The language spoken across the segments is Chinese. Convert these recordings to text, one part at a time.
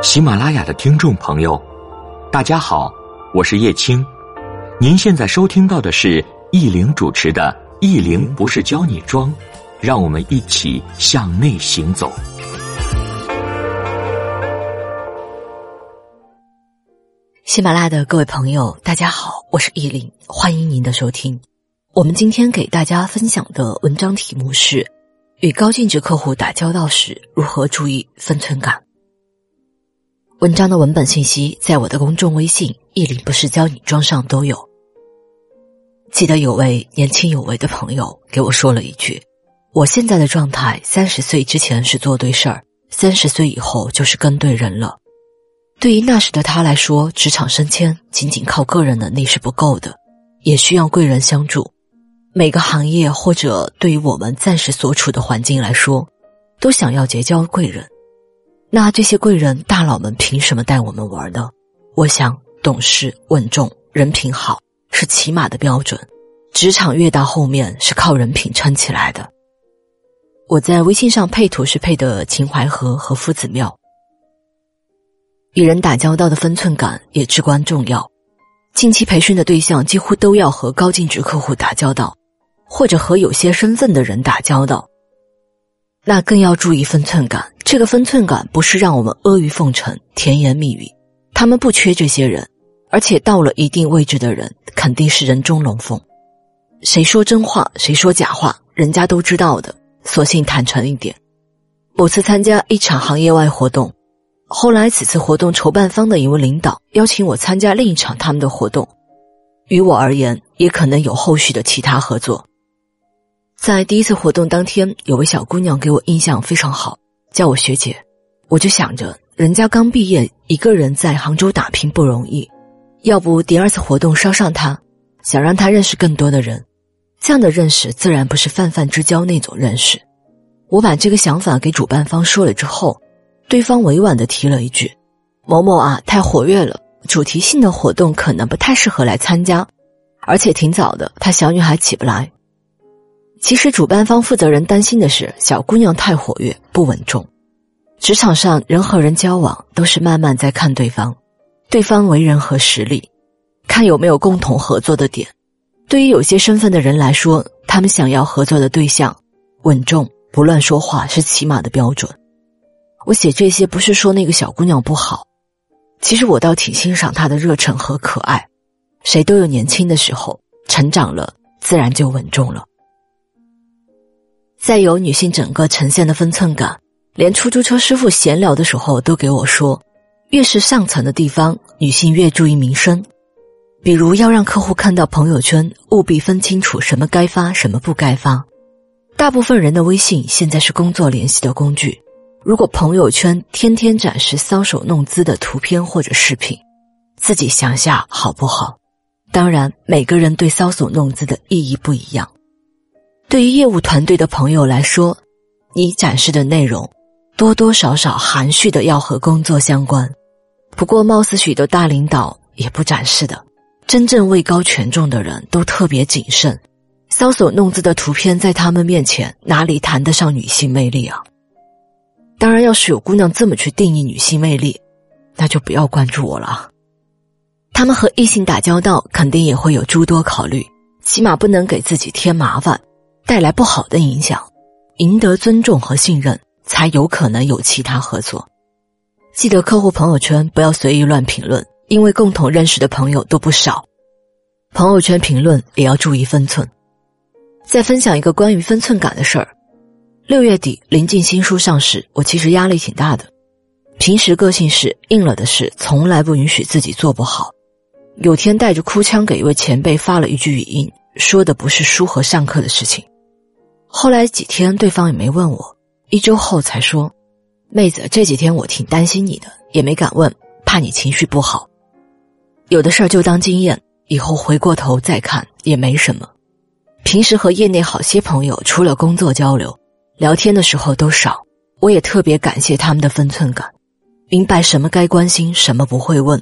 喜马拉雅的听众朋友，大家好，我是叶青。您现在收听到的是易玲主持的《易玲不是教你装》，让我们一起向内行走。喜马拉雅的各位朋友，大家好，我是易玲，欢迎您的收听。我们今天给大家分享的文章题目是：与高净值客户打交道时，如何注意分寸感。文章的文本信息在我的公众微信“一零不是教你装”上都有。记得有位年轻有为的朋友给我说了一句：“我现在的状态，三十岁之前是做对事儿，三十岁以后就是跟对人了。”对于那时的他来说，职场升迁仅仅靠个人能力是不够的，也需要贵人相助。每个行业或者对于我们暂时所处的环境来说，都想要结交贵人。那这些贵人大佬们凭什么带我们玩呢？我想，懂事、稳重、人品好是起码的标准。职场越大，后面是靠人品撑起来的。我在微信上配图是配的秦淮河和夫子庙。与人打交道的分寸感也至关重要。近期培训的对象几乎都要和高净值客户打交道，或者和有些身份的人打交道。那更要注意分寸感。这个分寸感不是让我们阿谀奉承、甜言蜜语，他们不缺这些人，而且到了一定位置的人肯定是人中龙凤。谁说真话，谁说假话，人家都知道的。索性坦诚一点。某次参加一场行业外活动，后来此次活动筹办方的一位领导邀请我参加另一场他们的活动，于我而言，也可能有后续的其他合作。在第一次活动当天，有位小姑娘给我印象非常好，叫我学姐。我就想着，人家刚毕业，一个人在杭州打拼不容易，要不第二次活动捎上她，想让她认识更多的人。这样的认识自然不是泛泛之交那种认识。我把这个想法给主办方说了之后，对方委婉的提了一句：“某某啊，太活跃了，主题性的活动可能不太适合来参加，而且挺早的，她小女孩起不来。”其实，主办方负责人担心的是小姑娘太活跃不稳重。职场上人和人交往都是慢慢在看对方，对方为人和实力，看有没有共同合作的点。对于有些身份的人来说，他们想要合作的对象稳重、不乱说话是起码的标准。我写这些不是说那个小姑娘不好，其实我倒挺欣赏她的热忱和可爱。谁都有年轻的时候，成长了自然就稳重了。再有女性整个呈现的分寸感，连出租车师傅闲聊的时候都给我说，越是上层的地方，女性越注意名声。比如要让客户看到朋友圈，务必分清楚什么该发，什么不该发。大部分人的微信现在是工作联系的工具，如果朋友圈天天展示搔首弄姿的图片或者视频，自己想下好不好？当然，每个人对搔首弄姿的意义不一样。对于业务团队的朋友来说，你展示的内容多多少少含蓄的要和工作相关。不过，貌似许多大领导也不展示的。真正位高权重的人都特别谨慎，搔首弄姿的图片在他们面前哪里谈得上女性魅力啊？当然，要是有姑娘这么去定义女性魅力，那就不要关注我了。他们和异性打交道，肯定也会有诸多考虑，起码不能给自己添麻烦。带来不好的影响，赢得尊重和信任，才有可能有其他合作。记得客户朋友圈不要随意乱评论，因为共同认识的朋友都不少。朋友圈评论也要注意分寸。再分享一个关于分寸感的事儿：六月底临近新书上市，我其实压力挺大的。平时个性是硬了的事，从来不允许自己做不好。有天带着哭腔给一位前辈发了一句语音，说的不是书和上课的事情。后来几天，对方也没问我。一周后才说：“妹子，这几天我挺担心你的，也没敢问，怕你情绪不好。有的事儿就当经验，以后回过头再看也没什么。平时和业内好些朋友，除了工作交流，聊天的时候都少。我也特别感谢他们的分寸感，明白什么该关心，什么不会问。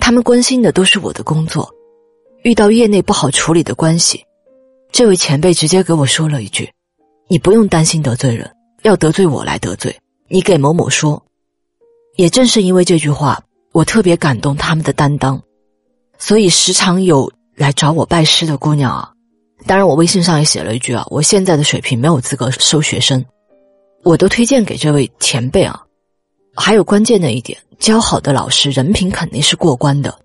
他们关心的都是我的工作。遇到业内不好处理的关系，这位前辈直接给我说了一句。”你不用担心得罪人，要得罪我来得罪你。给某某说，也正是因为这句话，我特别感动他们的担当，所以时常有来找我拜师的姑娘啊。当然，我微信上也写了一句啊，我现在的水平没有资格收学生，我都推荐给这位前辈啊。还有关键的一点，教好的老师人品肯定是过关的，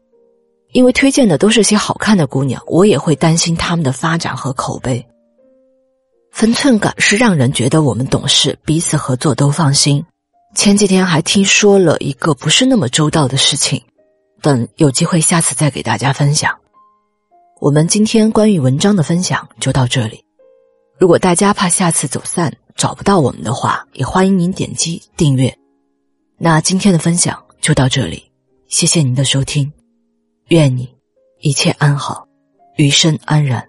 因为推荐的都是些好看的姑娘，我也会担心他们的发展和口碑。分寸感是让人觉得我们懂事，彼此合作都放心。前几天还听说了一个不是那么周到的事情，等有机会下次再给大家分享。我们今天关于文章的分享就到这里。如果大家怕下次走散找不到我们的话，也欢迎您点击订阅。那今天的分享就到这里，谢谢您的收听，愿你一切安好，余生安然。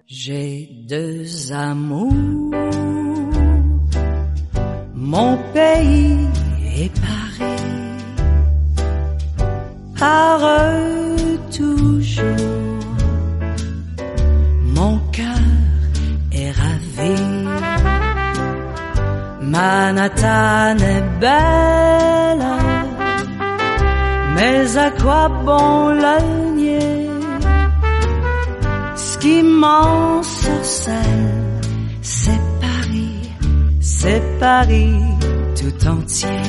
Mon pays est Paris, par toujours. Mon cœur est ravi. Manhattan est belle, mais à quoi bon la nier? Ce qui m'en sorcelle, c'est c'est Paris tout entier.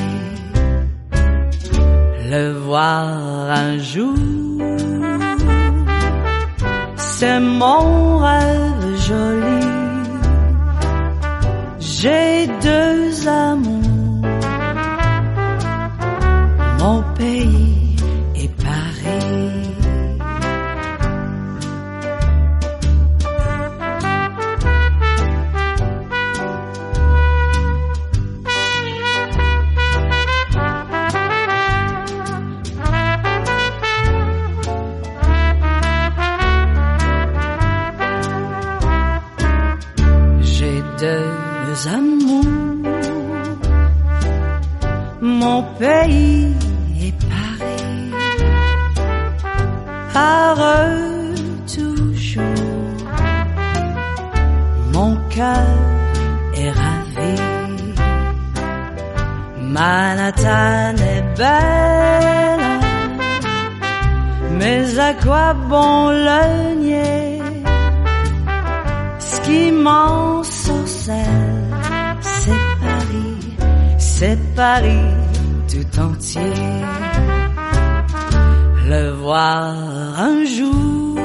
Le voir un jour, c'est mon rêve joli. J'ai deux amours, est Paris, par eux toujours, mon cœur est ravi. Manhattan est belle, mais à quoi bon le nier? Ce qui m'en c'est Paris, c'est Paris Le voir un jour,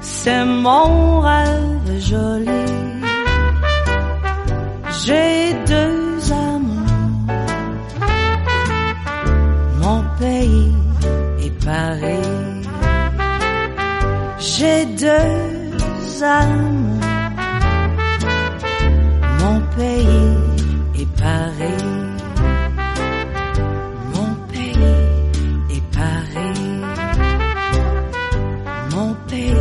c'est mon rêve joli. J'ai deux amours, mon pays et Paris. J'ai deux amours trempé